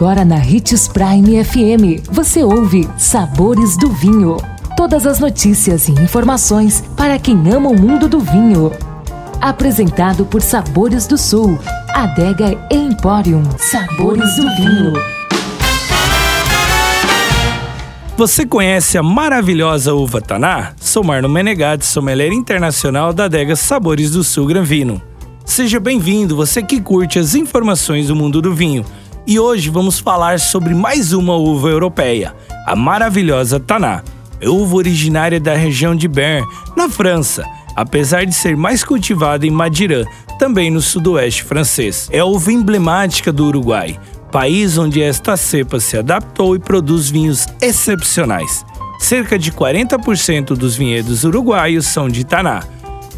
Agora na Ritz Prime FM, você ouve Sabores do Vinho. Todas as notícias e informações para quem ama o mundo do vinho. Apresentado por Sabores do Sul, Adega Emporium. Sabores do Vinho. Você conhece a maravilhosa uva Taná? Sou Marno Menegatti, sommelier internacional da adega Sabores do Sul Gran Vino. Seja bem-vindo, você que curte as informações do mundo do vinho. E hoje vamos falar sobre mais uma uva europeia, a maravilhosa Taná. Uva originária da região de Bern, na França, apesar de ser mais cultivada em Madirã, também no sudoeste francês. É uva emblemática do Uruguai, país onde esta cepa se adaptou e produz vinhos excepcionais. Cerca de 40% dos vinhedos uruguaios são de Taná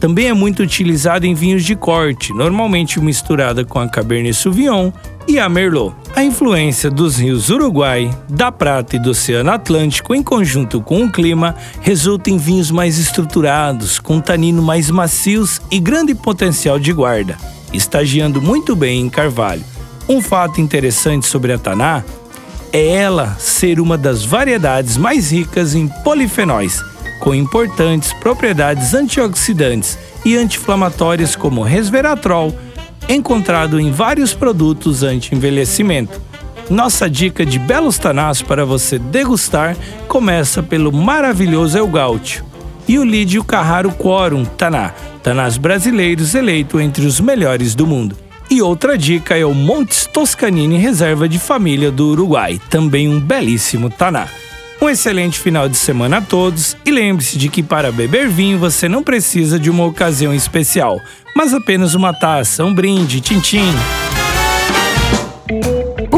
também é muito utilizado em vinhos de corte, normalmente misturada com a Cabernet Sauvignon e a Merlot. A influência dos rios Uruguai, da Prata e do Oceano Atlântico, em conjunto com o clima, resulta em vinhos mais estruturados, com tanino mais macios e grande potencial de guarda, estagiando muito bem em carvalho. Um fato interessante sobre a Taná é ela ser uma das variedades mais ricas em polifenóis com importantes propriedades antioxidantes e anti-inflamatórias como resveratrol, encontrado em vários produtos anti-envelhecimento. Nossa dica de belos tanás para você degustar começa pelo maravilhoso El Gaúcho e o Lídio Carraro Quorum Taná, tanás brasileiros eleito entre os melhores do mundo. E outra dica é o Montes Toscanini Reserva de Família do Uruguai, também um belíssimo taná. Um excelente final de semana a todos e lembre-se de que para beber vinho você não precisa de uma ocasião especial, mas apenas uma taça, um brinde, tchim-tchim.